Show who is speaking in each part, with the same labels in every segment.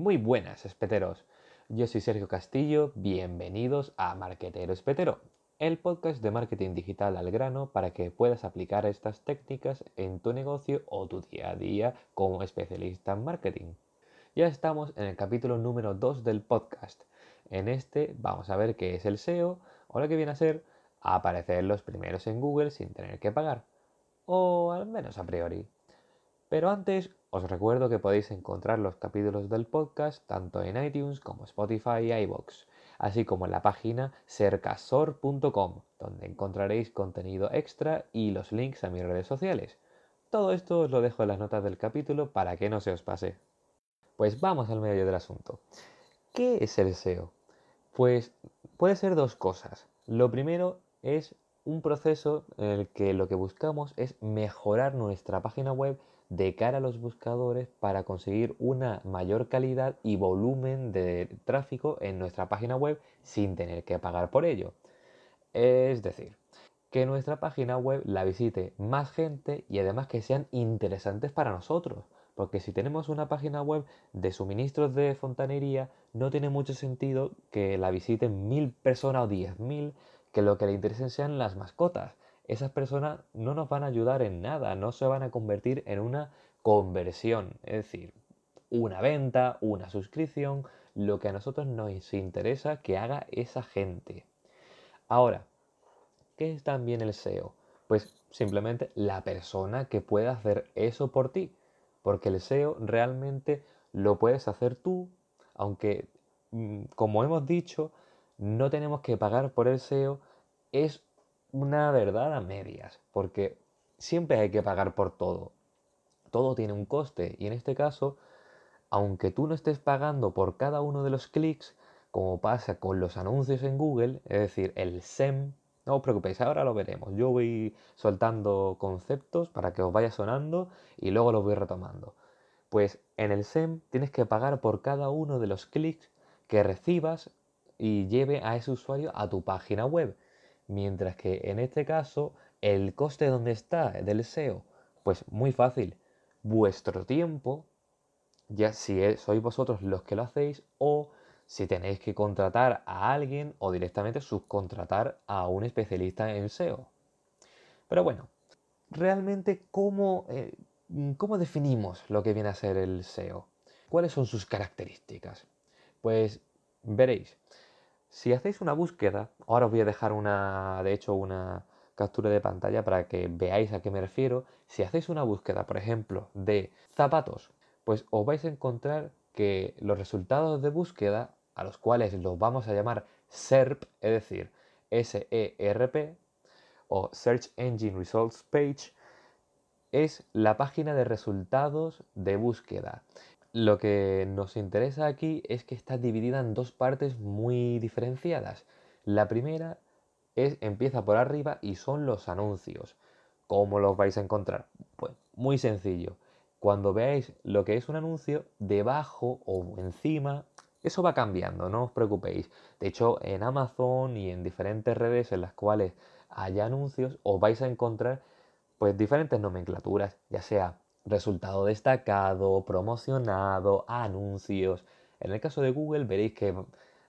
Speaker 1: Muy buenas, espeteros. Yo soy Sergio Castillo, bienvenidos a Marquetero Espetero, el podcast de marketing digital al grano para que puedas aplicar estas técnicas en tu negocio o tu día a día como especialista en marketing. Ya estamos en el capítulo número 2 del podcast. En este vamos a ver qué es el SEO o lo que viene a ser aparecer los primeros en Google sin tener que pagar. O al menos a priori. Pero antes os recuerdo que podéis encontrar los capítulos del podcast tanto en iTunes como Spotify y iBox, así como en la página cercasor.com, donde encontraréis contenido extra y los links a mis redes sociales. Todo esto os lo dejo en las notas del capítulo para que no se os pase. Pues vamos al medio del asunto. ¿Qué es el SEO? Pues puede ser dos cosas. Lo primero es un proceso en el que lo que buscamos es mejorar nuestra página web de cara a los buscadores para conseguir una mayor calidad y volumen de tráfico en nuestra página web sin tener que pagar por ello. Es decir, que nuestra página web la visite más gente y además que sean interesantes para nosotros. Porque si tenemos una página web de suministros de fontanería, no tiene mucho sentido que la visiten mil personas o diez mil, que lo que le interesen sean las mascotas esas personas no nos van a ayudar en nada, no se van a convertir en una conversión, es decir, una venta, una suscripción, lo que a nosotros nos interesa que haga esa gente. Ahora, ¿qué es también el SEO? Pues simplemente la persona que pueda hacer eso por ti, porque el SEO realmente lo puedes hacer tú, aunque mm, como hemos dicho, no tenemos que pagar por el SEO, es una verdad a medias, porque siempre hay que pagar por todo. Todo tiene un coste y en este caso, aunque tú no estés pagando por cada uno de los clics, como pasa con los anuncios en Google, es decir, el SEM, no os preocupéis, ahora lo veremos. Yo voy soltando conceptos para que os vaya sonando y luego los voy retomando. Pues en el SEM tienes que pagar por cada uno de los clics que recibas y lleve a ese usuario a tu página web. Mientras que en este caso, el coste donde está del SEO, pues muy fácil, vuestro tiempo, ya si sois vosotros los que lo hacéis, o si tenéis que contratar a alguien o directamente subcontratar a un especialista en SEO. Pero bueno, realmente, ¿cómo, eh, ¿cómo definimos lo que viene a ser el SEO? ¿Cuáles son sus características? Pues veréis, si hacéis una búsqueda, ahora os voy a dejar una, de hecho, una captura de pantalla para que veáis a qué me refiero. Si hacéis una búsqueda, por ejemplo, de zapatos, pues os vais a encontrar que los resultados de búsqueda, a los cuales los vamos a llamar SERP, es decir, S-E-R-P, o Search Engine Results Page, es la página de resultados de búsqueda. Lo que nos interesa aquí es que está dividida en dos partes muy diferenciadas. La primera es empieza por arriba y son los anuncios. ¿Cómo los vais a encontrar? Pues muy sencillo. Cuando veáis lo que es un anuncio, debajo o encima, eso va cambiando, no os preocupéis. De hecho, en Amazon y en diferentes redes en las cuales haya anuncios, os vais a encontrar pues diferentes nomenclaturas, ya sea resultado destacado, promocionado, anuncios. En el caso de Google veréis que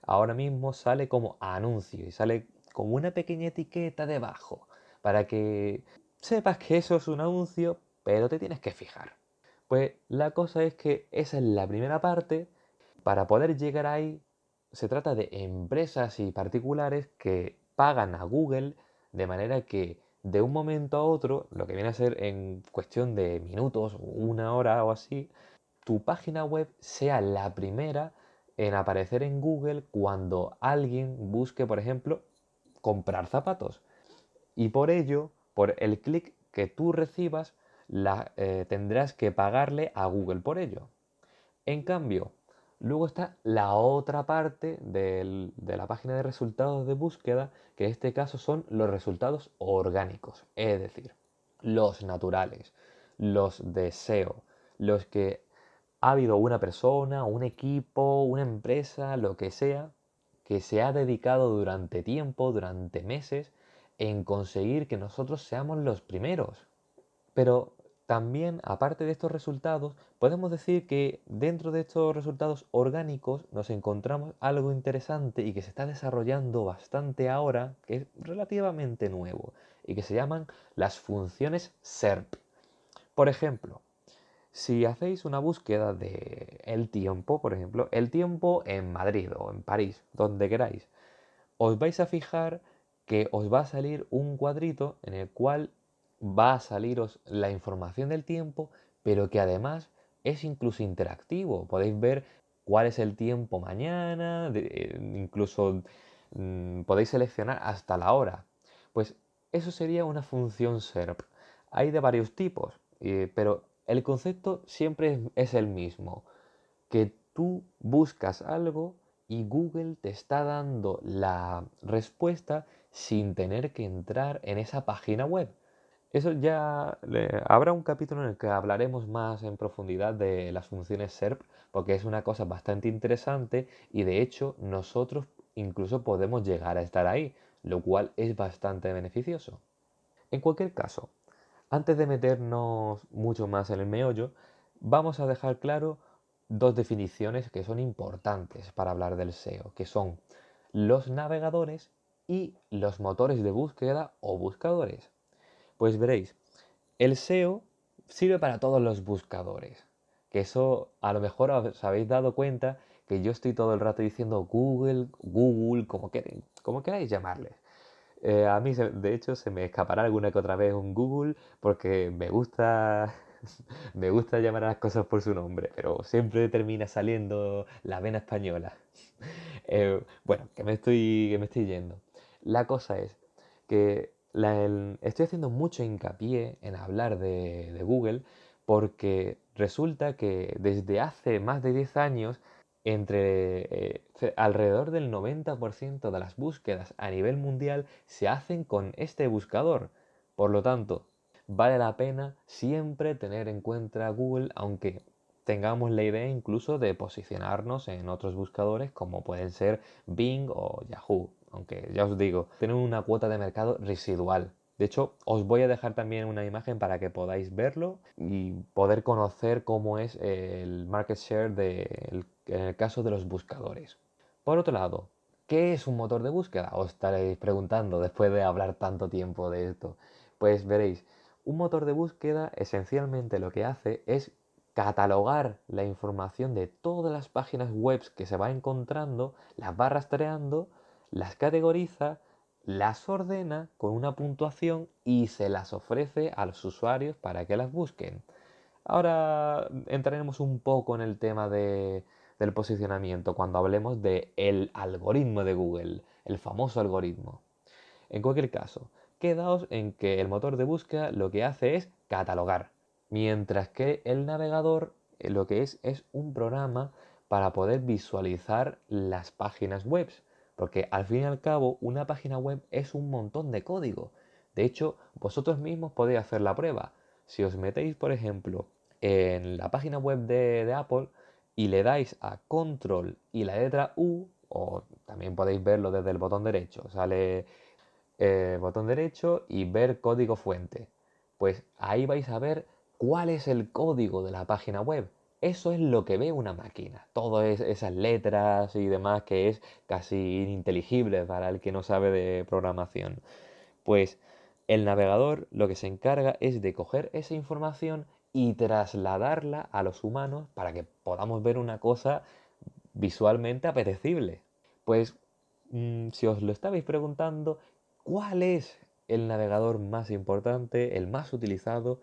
Speaker 1: ahora mismo sale como anuncio y sale como una pequeña etiqueta debajo para que sepas que eso es un anuncio, pero te tienes que fijar. Pues la cosa es que esa es la primera parte. Para poder llegar ahí, se trata de empresas y particulares que pagan a Google de manera que de un momento a otro, lo que viene a ser en cuestión de minutos, una hora o así, tu página web sea la primera en aparecer en Google cuando alguien busque, por ejemplo, comprar zapatos. Y por ello, por el clic que tú recibas, la, eh, tendrás que pagarle a Google por ello. En cambio, Luego está la otra parte de la página de resultados de búsqueda, que en este caso son los resultados orgánicos, es decir, los naturales, los deseos, los que ha habido una persona, un equipo, una empresa, lo que sea, que se ha dedicado durante tiempo, durante meses, en conseguir que nosotros seamos los primeros. Pero también, aparte de estos resultados, podemos decir que dentro de estos resultados orgánicos nos encontramos algo interesante y que se está desarrollando bastante ahora, que es relativamente nuevo, y que se llaman las funciones SERP. Por ejemplo, si hacéis una búsqueda de el tiempo, por ejemplo, el tiempo en Madrid o en París, donde queráis, os vais a fijar que os va a salir un cuadrito en el cual va a saliros la información del tiempo, pero que además es incluso interactivo. Podéis ver cuál es el tiempo mañana, eh, incluso mm, podéis seleccionar hasta la hora. Pues eso sería una función SERP. Hay de varios tipos, pero el concepto siempre es el mismo, que tú buscas algo y Google te está dando la respuesta sin tener que entrar en esa página web. Eso ya habrá un capítulo en el que hablaremos más en profundidad de las funciones SERP, porque es una cosa bastante interesante y de hecho nosotros incluso podemos llegar a estar ahí, lo cual es bastante beneficioso. En cualquier caso, antes de meternos mucho más en el meollo, vamos a dejar claro dos definiciones que son importantes para hablar del SEO, que son los navegadores y los motores de búsqueda o buscadores. Pues veréis, el SEO sirve para todos los buscadores. Que eso a lo mejor os habéis dado cuenta que yo estoy todo el rato diciendo Google, Google, como, como queráis llamarles. Eh, a mí, de hecho, se me escapará alguna que otra vez un Google porque me gusta, me gusta llamar a las cosas por su nombre, pero siempre termina saliendo la vena española. Eh, bueno, me, estoy, que me estoy yendo. La cosa es que estoy haciendo mucho hincapié en hablar de, Google porque resulta que desde hace más de 10 años entre eh, alrededor del 90% de las búsquedas a nivel mundial se hacen con este buscador. Por lo tanto, vale la pena siempre tener en cuenta Google, aunque tengamos la idea incluso de posicionarnos en otros buscadores como pueden ser Bing o Yahoo aunque ya os digo, tienen una cuota de mercado residual. De hecho, os voy a dejar también una imagen para que podáis verlo y poder conocer cómo es el market share en el caso de los buscadores. Por otro lado, ¿qué es un motor de búsqueda? Os estaréis preguntando después de hablar tanto tiempo de esto. Pues veréis, un motor de búsqueda esencialmente lo que hace es catalogar la información de todas las páginas web que se va encontrando, las va rastreando las categoriza, las ordena con una puntuación y se las ofrece a los usuarios para que las busquen. Ahora entraremos un poco en el tema del posicionamiento cuando hablemos del el algoritmo de Google, el famoso algoritmo. En cualquier caso, quedaos en que el motor de búsqueda lo que hace es catalogar, mientras que el navegador eh, lo que es es un programa para poder visualizar las páginas web porque al fin y al cabo, una página web es un montón de código. De hecho, vosotros mismos podéis hacer la prueba. Si os metéis, por ejemplo, en la página web de, Apple y le dais a control y la letra U, o también podéis verlo desde el botón derecho, sale eh, botón derecho y ver código fuente. Pues ahí vais a ver cuál es el código de la página web. Eso es lo que ve una máquina. Todas esas letras y demás que es casi ininteligible para el que no sabe de programación. Pues el navegador lo que se encarga es de coger esa información y trasladarla a los humanos para que podamos ver una cosa visualmente apetecible. Pues mm, si os lo estabais preguntando, ¿cuál es el navegador más importante, el más utilizado?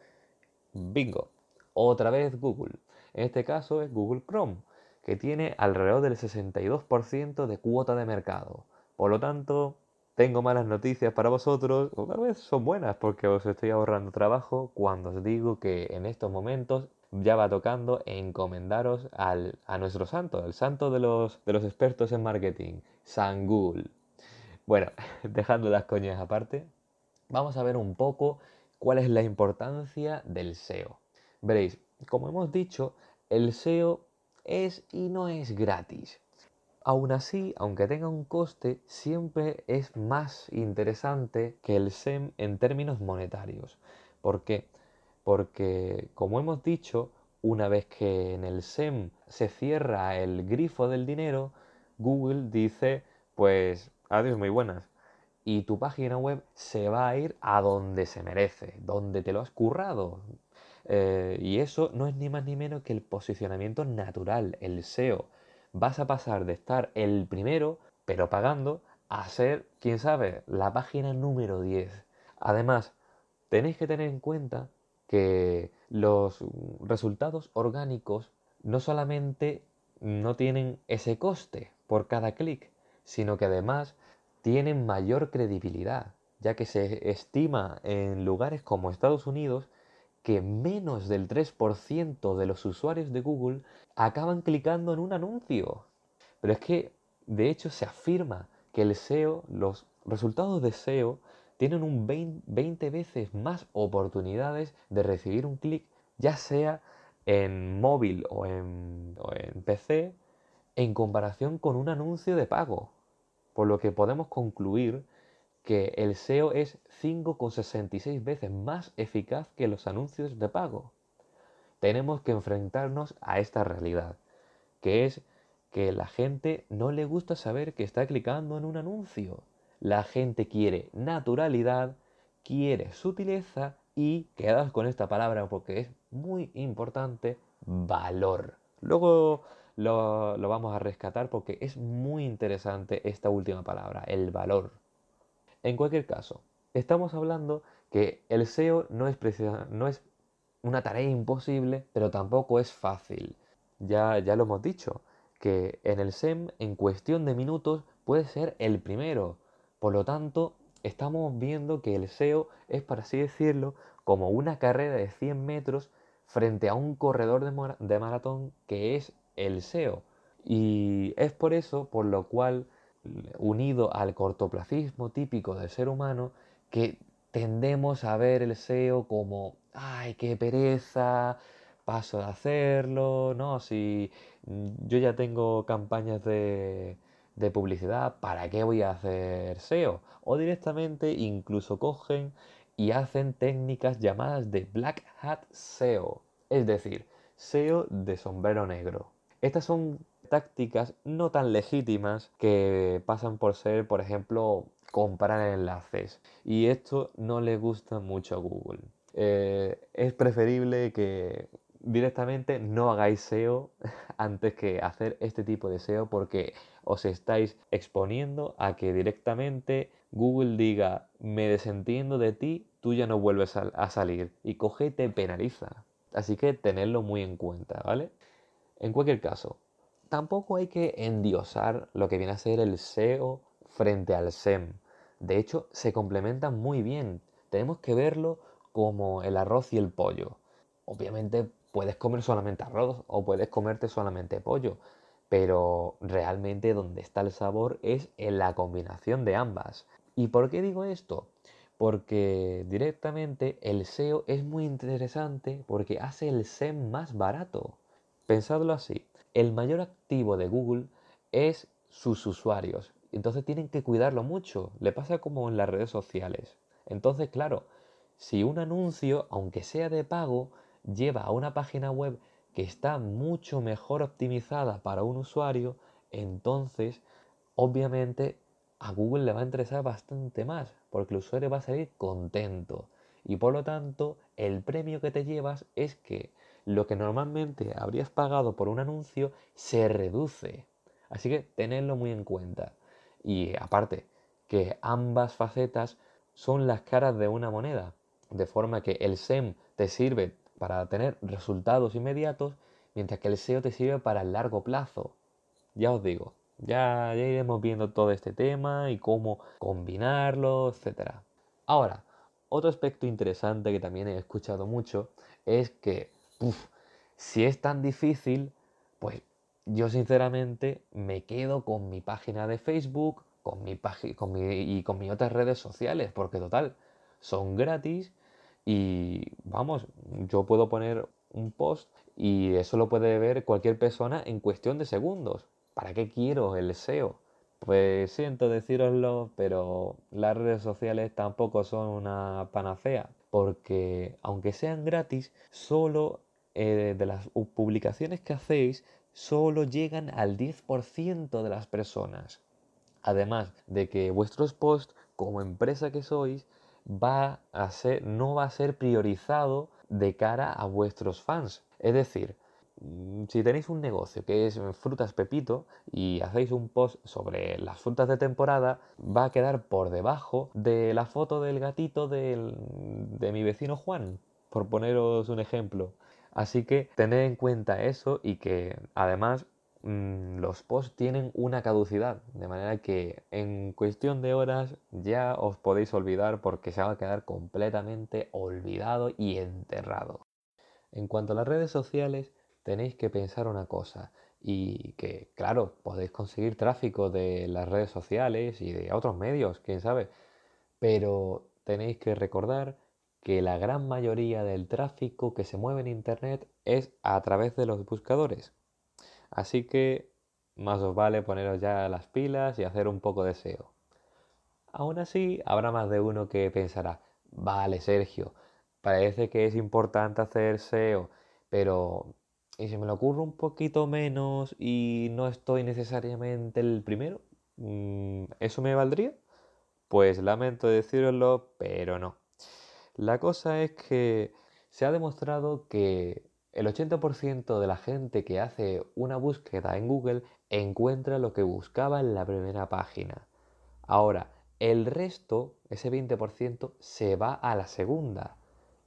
Speaker 1: Bingo. Otra vez Google. En este caso es Google Chrome, que tiene alrededor del 62% de cuota de mercado. Por lo tanto, tengo malas noticias para vosotros, o tal vez son buenas porque os estoy ahorrando trabajo cuando os digo que en estos momentos ya va tocando encomendaros a nuestro santo, el santo de los, de los expertos en marketing, San Google. Bueno, dejando las coñas aparte, vamos a ver un poco cuál es la importancia del SEO. Veréis, como hemos dicho, el SEO es y no es gratis. Aún así, aunque tenga un coste, siempre es más interesante que el SEM en términos monetarios. ¿Por qué? porque como hemos dicho, una vez que en el SEM se cierra el grifo del dinero, Google dice, pues adiós muy buenas. Y tu página web se va a ir a donde se merece, donde te lo has currado. Eh, y eso no es ni más ni menos que el posicionamiento natural, el SEO. Vas a pasar de estar el primero, pero pagando, a ser, quién sabe, la página número 10. Además, tenéis que tener en cuenta que los resultados orgánicos no solamente no tienen ese coste por cada clic, sino que además tienen mayor credibilidad, ya que se estima en lugares como Estados Unidos que menos del 3% de los usuarios de Google acaban clicando en un anuncio. Pero es que, de hecho, se afirma que el SEO, los resultados de SEO, tienen un 20 veces más oportunidades de recibir un clic, ya sea en móvil o en, o en PC, en comparación con un anuncio de pago. Por lo que podemos concluir que el SEO es 5,66 veces más eficaz que los anuncios de pago. Tenemos que enfrentarnos a esta realidad, que es que la gente no le gusta saber que está clicando en un anuncio. La gente quiere naturalidad, quiere sutileza y, quedaos con esta palabra porque es muy importante, valor. Luego lo, lo, vamos a rescatar porque es muy interesante esta última palabra, el valor. En cualquier caso, estamos hablando que el SEO no es, una tarea imposible, pero tampoco es fácil. Ya, ya lo hemos dicho, que en el SEM en cuestión de minutos puede ser el primero. Por lo tanto, estamos viendo que el SEO es, por así decirlo, como una carrera de 100 metros frente a un corredor de maratón que es el SEO. Y es por eso por lo cual, unido al cortoplacismo típico del ser humano, que tendemos a ver el SEO como, ay, qué pereza, paso de hacerlo, ¿no? Si yo ya tengo campañas de, de publicidad, ¿para qué voy a hacer SEO? O directamente incluso cogen y hacen técnicas llamadas de Black Hat SEO, es decir, SEO de sombrero negro. Estas son tácticas no tan legítimas que pasan por ser, por ejemplo, comprar enlaces. Y esto no le gusta mucho a Google. Eh, es preferible que directamente no hagáis SEO antes que hacer este tipo de SEO porque os estáis exponiendo a que directamente Google diga me desentiendo de ti, tú ya no vuelves a, a salir y coge y te penaliza. Así que tenedlo muy en cuenta, ¿vale? En cualquier caso, tampoco hay que endiosar lo que viene a ser el SEO frente al SEM. De hecho, se complementan muy bien. Tenemos que verlo como el arroz y el pollo. Obviamente puedes comer solamente arroz o puedes comerte solamente pollo, pero realmente donde está el sabor es en la combinación de ambas. ¿Y por qué digo esto? Porque directamente el SEO es muy interesante porque hace el SEM más barato. Pensadlo así, el mayor activo de Google es sus usuarios, entonces tienen que cuidarlo mucho, le pasa como en las redes sociales. Entonces, claro, si un anuncio, aunque sea de pago, lleva a una página web que está mucho mejor optimizada para un usuario, entonces obviamente a Google le va a interesar bastante más, porque el usuario va a salir contento. Y por lo tanto, el premio que te llevas es que lo que normalmente habrías pagado por un anuncio se reduce. Así que tenedlo muy en cuenta. Y aparte, que ambas facetas son las caras de una moneda. De forma que el SEM te sirve para tener resultados inmediatos, mientras que el SEO te sirve para el largo plazo. Ya os digo, ya, ya iremos viendo todo este tema y cómo combinarlo, etc. Ahora, otro aspecto interesante que también he escuchado mucho es que si es tan difícil, pues yo sinceramente me quedo con mi página de Facebook con mi con y con mis otras redes sociales, porque total, son gratis y vamos, yo puedo poner un post y eso lo puede ver cualquier persona en cuestión de segundos. ¿Para qué quiero el SEO? Pues siento deciroslo, pero las redes sociales tampoco son una panacea. porque aunque sean gratis, solo eh, de las publicaciones que hacéis, solo llegan al 10% de las personas. Además de que vuestros posts, como empresa que sois, va a ser, no va a ser priorizado de cara a vuestros fans. Es decir, mm, si tenéis un negocio que es frutas pepito y hacéis un post sobre las frutas de temporada, va a quedar por debajo de la foto del gatito de mi vecino Juan, por poneros un ejemplo. Así que tened en cuenta eso y que además mm, los posts tienen una caducidad, de manera que en cuestión de horas ya os podéis olvidar porque se va a quedar completamente olvidado y enterrado. En cuanto a las redes sociales, tenéis que pensar una cosa y que, claro, podéis conseguir tráfico de las redes sociales y de otros medios, quién sabe, pero tenéis que recordar que la gran mayoría del tráfico que se mueve en Internet es a través de los buscadores. Así que más os vale poneros ya las pilas y hacer un poco de SEO. Aún así, habrá más de uno que pensará, vale Sergio, parece que es importante hacer SEO, pero ¿y si me lo ocurre un poquito menos y no estoy necesariamente el primero? Mm, ¿Eso me valdría? Pues lamento deciroslo, pero no. La cosa es que se ha demostrado que el 80% de la gente que hace una búsqueda en Google encuentra lo que buscaba en la primera página. Ahora, el resto, ese 20%, se va a la segunda.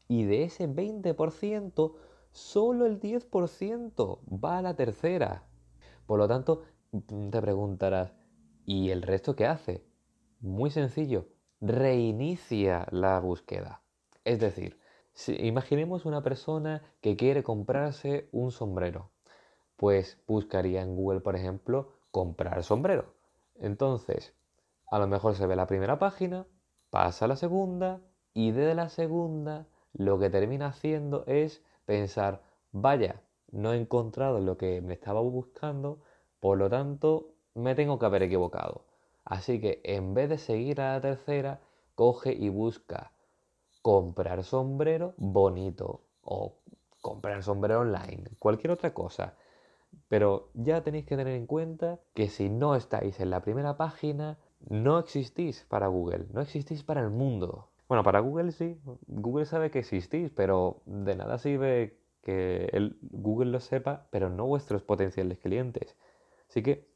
Speaker 1: Y de ese 20%, solo el 10% va a la tercera. Por lo tanto, te preguntarás, ¿y el resto qué hace? Muy sencillo, reinicia la búsqueda. Es decir, si imaginemos una persona que quiere comprarse un sombrero, pues buscaría en Google, por ejemplo, comprar sombrero. Entonces, a lo mejor se ve la primera página, pasa a la segunda y desde la segunda lo que termina haciendo es pensar, vaya, no he encontrado lo que me estaba buscando, por lo tanto me tengo que haber equivocado. Así que en vez de seguir a la tercera, coge y busca comprar sombrero bonito o comprar sombrero online, cualquier otra cosa. Pero ya tenéis que tener en cuenta que si no estáis en la primera página, no existís para Google, no existís para el mundo. Bueno, para Google sí, Google sabe que existís, pero de nada sirve que el Google lo sepa, pero no vuestros potenciales clientes. Así que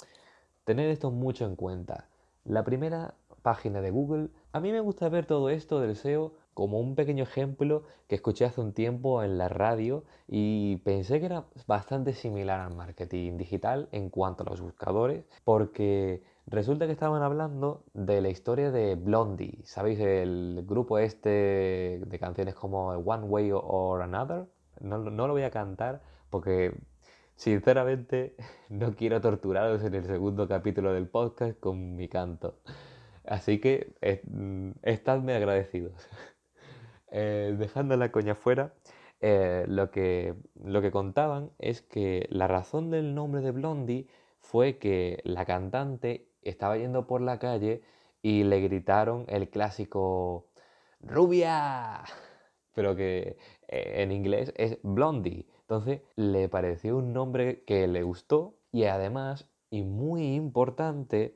Speaker 1: tened esto mucho en cuenta. La primera página de Google, a mí me gusta ver todo esto del SEO como un pequeño ejemplo que escuché hace un tiempo en la radio y pensé que era bastante similar al marketing digital en cuanto a los buscadores, porque resulta que estaban hablando de la historia de Blondie, ¿sabéis? El grupo este de canciones como One Way or Another. No, no lo voy a cantar porque sinceramente no quiero torturaros en el segundo capítulo del podcast con mi canto. Así que eh, estadme agradecidos. Eh, dejando la coña fuera, eh, lo, que, lo que contaban es que la razón del nombre de Blondie fue que la cantante estaba yendo por la calle y le gritaron el clásico ¡Rubia! Pero que eh, en inglés es Blondie. Entonces le pareció un nombre que le gustó y además, y muy importante,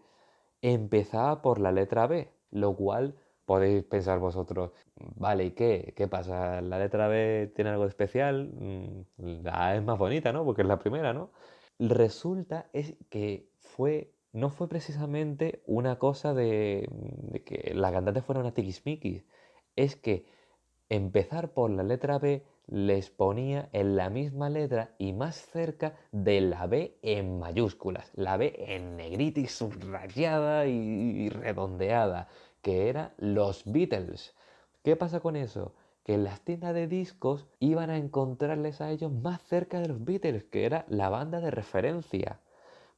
Speaker 1: empezaba por la letra B, lo cual podéis pensar vosotros, vale, ¿y qué? ¿Qué pasa? ¿La letra B tiene algo especial? Mm, la A es más bonita, ¿no? Porque es la primera, ¿no? Resulta es que fue, no fue precisamente una cosa de, que la cantante fuera una tiquismiquis, es que empezar por la letra B les ponía en la misma letra y más cerca de la B en mayúsculas, la B en negrita y subrayada y redondeada que era los Beatles. ¿Qué pasa con eso? Que en las tiendas de discos iban a encontrarles a ellos más cerca de los Beatles, que era la banda de referencia.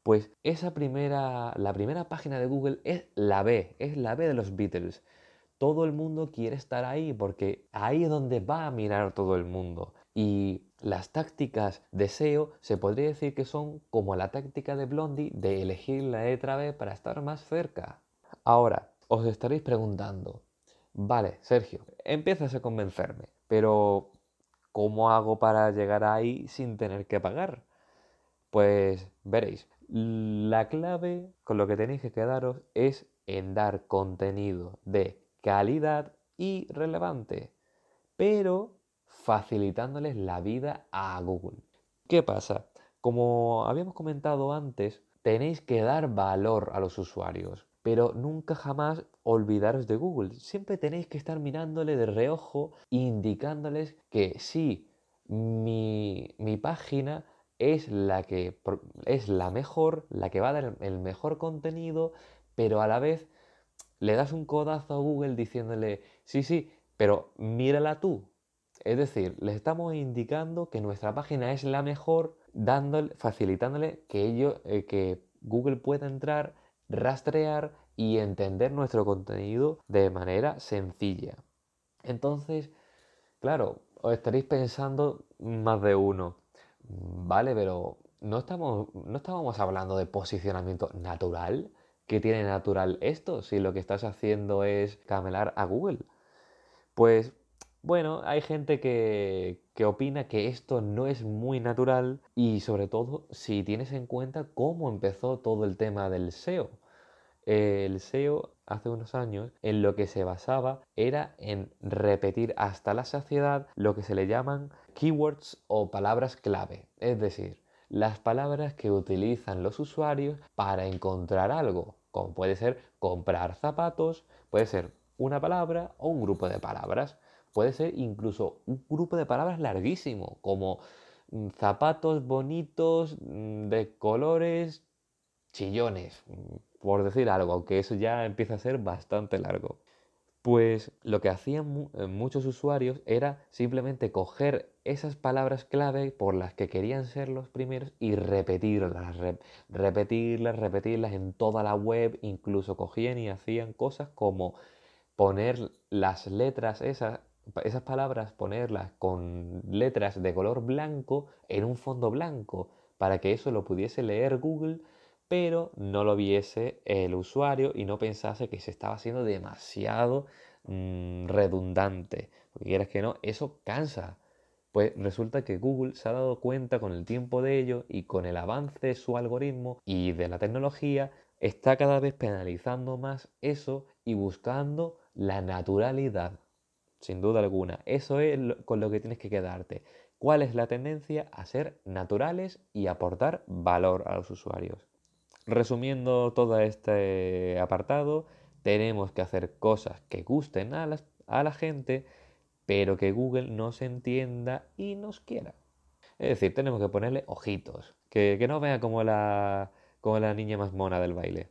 Speaker 1: Pues esa primera, la primera página de Google es la B, es la B de los Beatles. Todo el mundo quiere estar ahí porque ahí es donde va a mirar todo el mundo. Y las tácticas de SEO se podría decir que son como la táctica de Blondie de elegir la letra B para estar más cerca. Ahora, os estaréis preguntando, Vale, Sergio, empiezas a convencerme, pero ¿cómo hago para llegar ahí sin tener que pagar? Pues veréis, la clave con lo que tenéis que quedaros es en dar contenido de calidad y relevante, pero facilitándoles la vida a Google. ¿Qué pasa? Como habíamos comentado antes, tenéis que dar valor a los usuarios, pero nunca jamás olvidaros de Google. Siempre tenéis que estar mirándole de reojo, indicándoles que sí, mi, mi página es la que es la mejor, la que va a dar el mejor contenido, pero a la vez le das un codazo a Google diciéndole, sí, sí, pero mírala tú. Es decir, le estamos indicando que nuestra página es la mejor, dándole, facilitándole que, eh, que Google pueda entrar, rastrear y entender nuestro contenido de manera sencilla. Entonces, claro, os estaréis pensando más de uno, vale, pero no, estamos, no estábamos hablando de posicionamiento natural. ¿Qué tiene natural esto si lo que estás haciendo es camelar a Google? Pues bueno, hay gente que, que, opina que esto no es muy natural y sobre todo si tienes en cuenta cómo empezó todo el tema del SEO. El SEO hace unos años en lo que se basaba era en repetir hasta la saciedad lo que se le llaman keywords o palabras clave, es decir, las palabras que utilizan los usuarios para encontrar algo, como puede ser comprar zapatos, puede ser una palabra o un grupo de palabras, puede ser incluso un grupo de palabras larguísimo, como mm, zapatos bonitos mm, de colores chillones, mm, por decir algo, aunque eso ya empieza a ser bastante largo. Pues lo que hacían eh, muchos usuarios era simplemente coger esas palabras clave por las que querían ser los primeros y repetirlas, repetirlas, repetirlas en toda la web, incluso cogían y hacían cosas como poner las letras esas, esas palabras, ponerlas con letras de color blanco en un fondo blanco, para que eso lo pudiese leer Google pero no lo viese el usuario y no pensase que se estaba haciendo demasiado mm, redundante. Porque quieras que no, eso cansa. Pues resulta que Google se ha dado cuenta con el tiempo de ello y con el avance de su algoritmo y de la tecnología, está cada vez penalizando más eso y buscando la naturalidad. Sin duda alguna. Eso es con lo que tienes que quedarte. ¿Cuál es la tendencia a ser naturales y aportar valor a los usuarios? Resumiendo todo este apartado, tenemos que hacer cosas que gusten a, a la gente, pero que Google nos entienda y nos quiera. Es decir, tenemos que ponerle ojitos, que, que no vea como la, como la niña más mona del baile.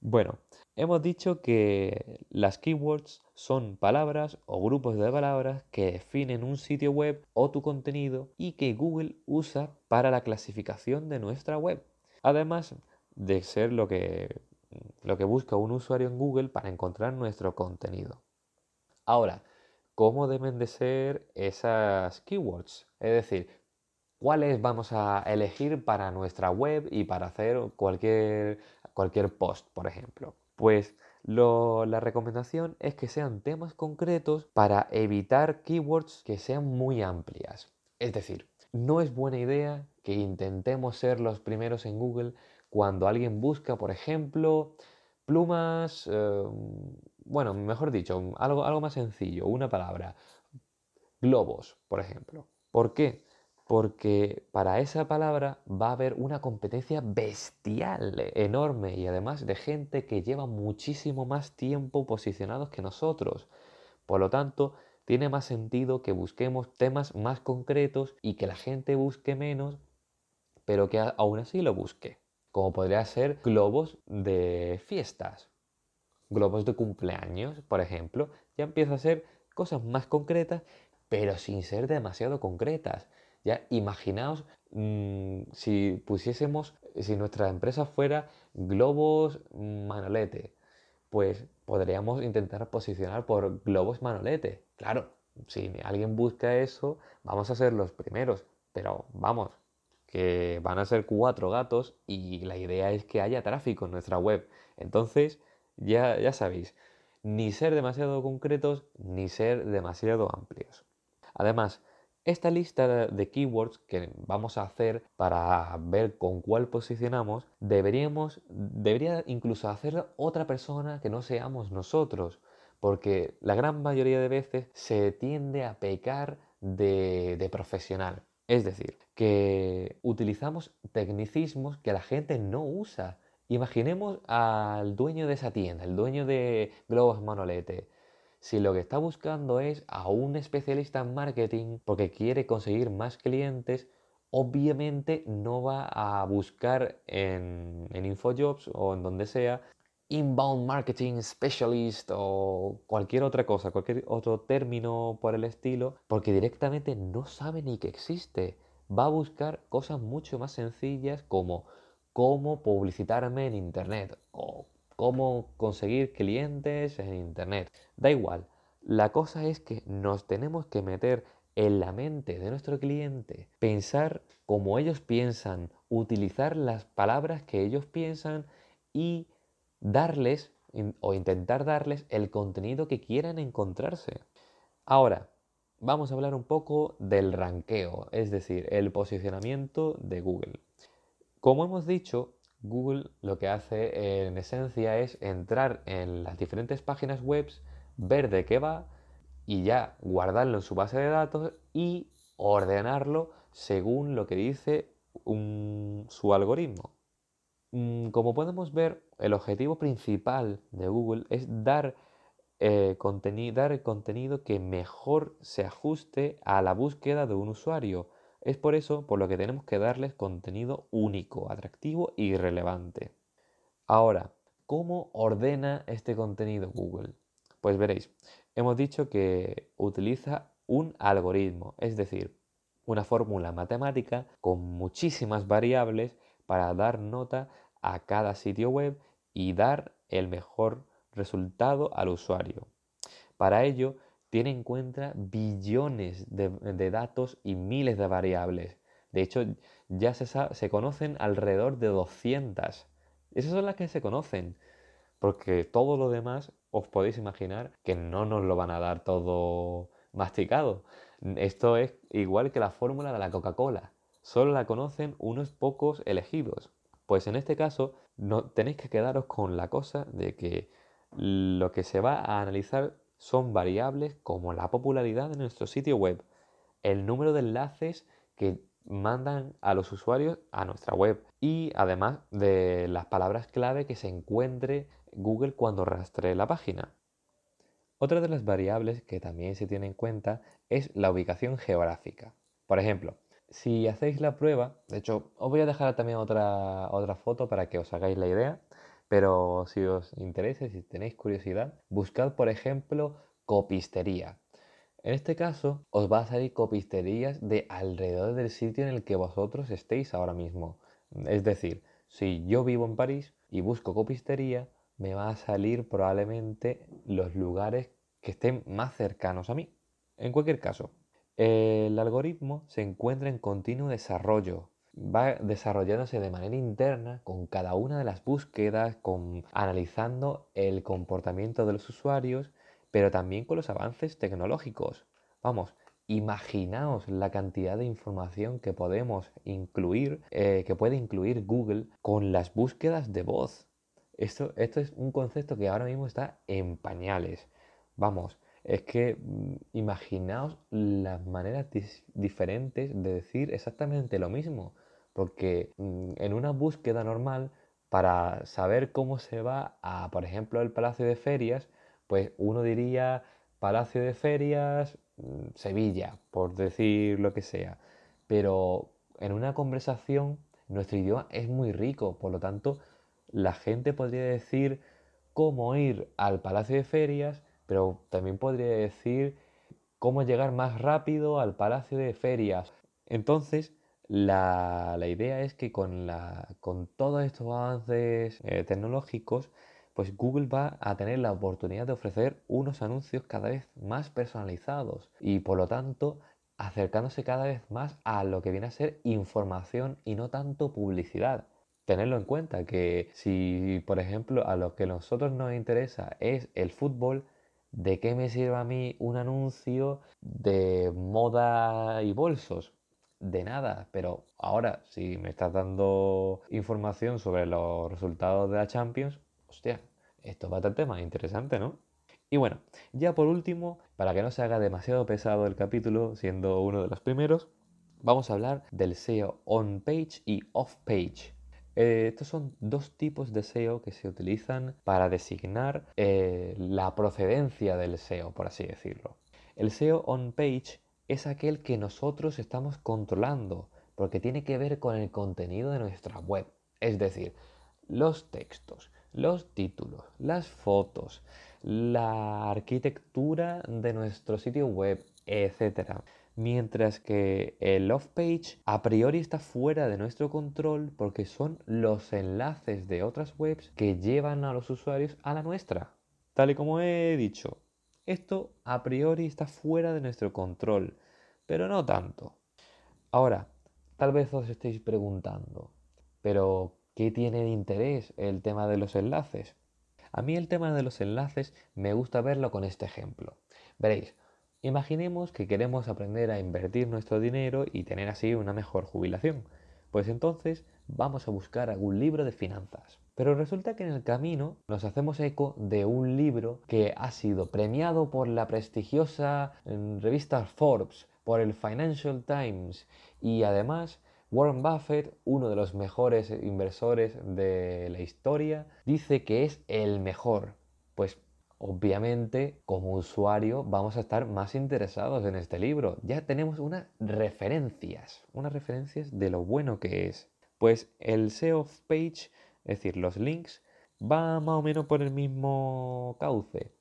Speaker 1: Bueno, hemos dicho que las keywords son palabras o grupos de palabras que definen un sitio web o tu contenido y que Google usa para la clasificación de nuestra web. Además, de ser lo que, lo que busca un usuario en Google para encontrar nuestro contenido. Ahora, ¿cómo deben de ser esas keywords? Es decir, ¿cuáles vamos a elegir para nuestra web y para hacer cualquier, cualquier post, por ejemplo? Pues la recomendación es que sean temas concretos para evitar keywords que sean muy amplias. Es decir, no es buena idea que intentemos ser los primeros en Google cuando alguien busca, por ejemplo, plumas, eh, bueno, mejor dicho, algo, algo más sencillo, una palabra, globos, por ejemplo. ¿Por qué? Porque para esa palabra va a haber una competencia bestial, enorme, y además de gente que lleva muchísimo más tiempo posicionados que nosotros. Por lo tanto, tiene más sentido que busquemos temas más concretos y que la gente busque menos, pero que aún así lo busque como podría ser globos de fiestas, globos de cumpleaños, por ejemplo, ya empieza a ser cosas más concretas, pero sin ser demasiado concretas. Ya imaginaos mm, si pusiésemos, si nuestra empresa fuera globos manolete, pues podríamos intentar posicionar por globos manolete. Claro, si alguien busca eso, vamos a ser los primeros, pero vamos, que van a ser cuatro gatos y la idea es que haya tráfico en nuestra web. Entonces, ya, ya sabéis, ni ser demasiado concretos ni ser demasiado amplios. Además, esta lista de keywords que vamos a hacer para ver con cuál posicionamos, deberíamos, debería incluso hacerlo otra persona que no seamos nosotros, porque la gran mayoría de veces se tiende a pecar de profesional. Es decir, que utilizamos tecnicismos que la gente no usa. Imaginemos al dueño de esa tienda, el dueño de Globos Manolete si lo que está buscando es a un especialista en marketing porque quiere conseguir más clientes, obviamente no va a buscar en, InfoJobs o en donde sea inbound marketing specialist o cualquier otra cosa, cualquier otro término por el estilo, porque directamente no sabe ni que existe. Va a buscar cosas mucho más sencillas como cómo publicitarme en Internet o cómo conseguir clientes en Internet. Da igual. La cosa es que nos tenemos que meter en la mente de nuestro cliente, pensar como ellos piensan, utilizar las palabras que ellos piensan y darles o intentar darles el contenido que quieran encontrarse. Ahora, vamos a hablar un poco del ranqueo, es decir, el posicionamiento de Google. Como hemos dicho, Google lo que hace en esencia es entrar en las diferentes páginas web, ver de qué va y ya guardarlo en su base de datos y ordenarlo según lo que dice su algoritmo. Mm, como podemos ver, el objetivo principal de Google es dar, eh, contenido que mejor se ajuste a la búsqueda de un usuario es por eso por lo que tenemos que darles contenido único, atractivo y relevante. Ahora, ¿cómo ordena este contenido Google? Pues veréis, hemos dicho que utiliza un algoritmo, es decir, una fórmula matemática con muchísimas variables para dar nota a cada sitio web y dar el mejor resultado al usuario. Para ello, tiene en cuenta billones de, datos y miles de variables. De hecho, ya se, se conocen alrededor de 200. Esas son las que se conocen. Porque todo lo demás os podéis imaginar que no nos lo van a dar todo masticado. Esto es igual que la fórmula de la Coca-Cola. Solo la conocen unos pocos elegidos. Pues en este caso no, tenéis que quedaros con la cosa de que lo que se va a analizar son variables como la popularidad de nuestro sitio web, el número de enlaces que mandan a los usuarios a nuestra web y además de las palabras clave que se encuentre Google cuando rastree la página. Otra de las variables que también se tiene en cuenta es la ubicación geográfica. Por ejemplo, si hacéis la prueba, de hecho os voy a dejar también otra, otra foto para que os hagáis la idea, pero si os interesa, si tenéis curiosidad, buscad por ejemplo copistería. En este caso os va a salir copisterías de alrededor del sitio en el que vosotros estéis ahora mismo. Es decir, si yo vivo en París y busco copistería, me va a salir probablemente los lugares que estén más cercanos a mí. En cualquier caso, el algoritmo se encuentra en continuo desarrollo va desarrollándose de manera interna con cada una de las búsquedas, con, analizando el comportamiento de los usuarios, pero también con los avances tecnológicos. Vamos, imaginaos la cantidad de información que podemos incluir, eh, que puede incluir Google con las búsquedas de voz. Esto, esto es un concepto que ahora mismo está en pañales. Vamos, es que mm, imaginaos las maneras diferentes de decir exactamente lo mismo. Porque mm, en una búsqueda normal, para saber cómo se va a, por ejemplo, el Palacio de Ferias, pues uno diría Palacio de Ferias, mm, Sevilla, por decir lo que sea. Pero en una conversación nuestro idioma es muy rico, por lo tanto, la gente podría decir cómo ir al Palacio de Ferias, pero también podría decir cómo llegar más rápido al Palacio de Ferias. Entonces, la, idea es que con, todos estos avances eh, tecnológicos, pues Google va a tener la oportunidad de ofrecer unos anuncios cada vez más personalizados y por lo tanto acercándose cada vez más a lo que viene a ser información y no tanto publicidad. tenerlo en cuenta, que si, por ejemplo, a lo que nosotros nos interesa es el fútbol, ¿de qué me sirve a mí un anuncio de moda y bolsos? De nada, pero ahora si me estás dando información sobre los resultados de la Champions, hostia, esto a ser tema interesante, ¿no? Y bueno, ya por último, para que no se haga demasiado pesado el capítulo, siendo uno de los primeros, vamos a hablar del SEO on-page y off-page. Eh, estos son dos tipos de SEO que se utilizan para designar eh, la procedencia del SEO, por así decirlo. El SEO on-page es aquel que nosotros estamos controlando, porque tiene que ver con el contenido de nuestra web. Es decir, los textos, los títulos, las fotos, la arquitectura de nuestro sitio web, etc mientras que el off-page a priori está fuera de nuestro control porque son los enlaces de otras webs que llevan a los usuarios a la nuestra. Tal y como he dicho, esto a priori está fuera de nuestro control, pero no tanto. Ahora, tal vez os estéis preguntando, pero ¿qué tiene de interés el tema de los enlaces? A mí el tema de los enlaces me gusta verlo con este ejemplo. Veréis, Imaginemos que queremos aprender a invertir nuestro dinero y tener así una mejor jubilación. Pues entonces vamos a buscar algún libro de finanzas. Pero resulta que en el camino nos hacemos eco de un libro que ha sido premiado por la prestigiosa mm, revista Forbes, por el Financial Times y además Warren Buffett, uno de los mejores inversores de la historia, dice que es el mejor. Pues obviamente como usuario vamos a estar más interesados en este libro. Ya tenemos unas referencias, unas referencias de lo bueno que es. Pues el SEO page, es decir, los links, va más o menos por el mismo cauce.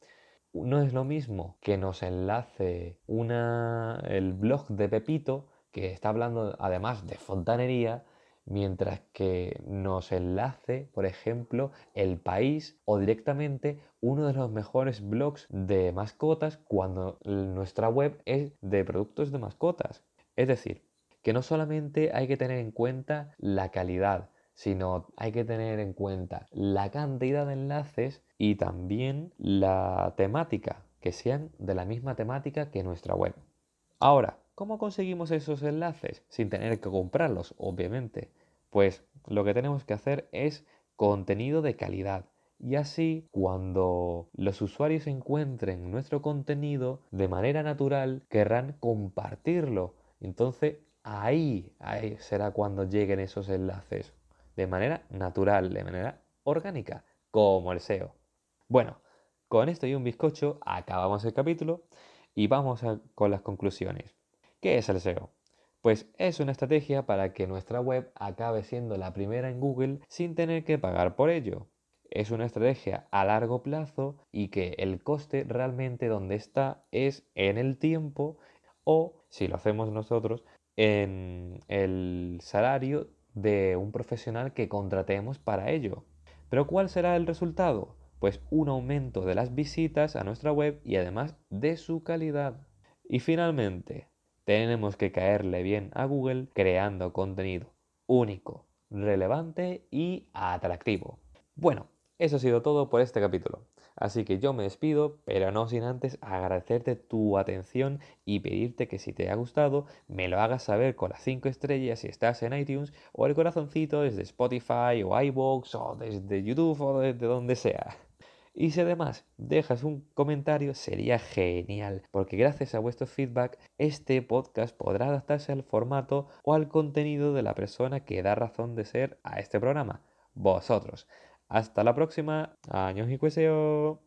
Speaker 1: No es lo mismo que nos enlace una, el blog de Pepito, que está hablando además de fontanería, mientras que nos enlace, por ejemplo, el país o directamente uno de los mejores blogs de mascotas cuando nuestra web es de productos de mascotas. Es decir, que no solamente hay que tener en cuenta la calidad, sino hay que tener en cuenta la cantidad de enlaces y también la temática, que sean de la misma temática que nuestra web. Ahora, ¿cómo conseguimos esos enlaces? Sin tener que comprarlos, obviamente. Pues lo que tenemos que hacer es contenido de calidad. Y así, cuando los usuarios encuentren nuestro contenido de manera natural, querrán compartirlo. Entonces, ahí, ahí será cuando lleguen esos enlaces. De manera natural, de manera orgánica, como el SEO. Bueno, con esto y un bizcocho acabamos el capítulo y vamos con las conclusiones. ¿Qué es el SEO? Pues es una estrategia para que nuestra web acabe siendo la primera en Google sin tener que pagar por ello. Es una estrategia a largo plazo y que el coste realmente donde está es en el tiempo o, si lo hacemos nosotros, en el salario de un profesional que contratemos para ello. Pero ¿cuál será el resultado? Pues un aumento de las visitas a nuestra web y además de su calidad. Y finalmente, tenemos que caerle bien a Google creando contenido único, relevante y atractivo. Bueno, eso ha sido todo por este capítulo. Así que yo me despido, pero no sin antes agradecerte tu atención y pedirte que si te ha gustado me lo hagas saber con las 5 estrellas si estás en iTunes o el corazoncito desde Spotify o iVoox o desde YouTube o desde donde sea. Y si además dejas un comentario sería genial, porque gracias a vuestro feedback este podcast podrá adaptarse al formato o al contenido de la persona que da razón de ser a este programa, vosotros. Hasta la próxima, años y cueseo.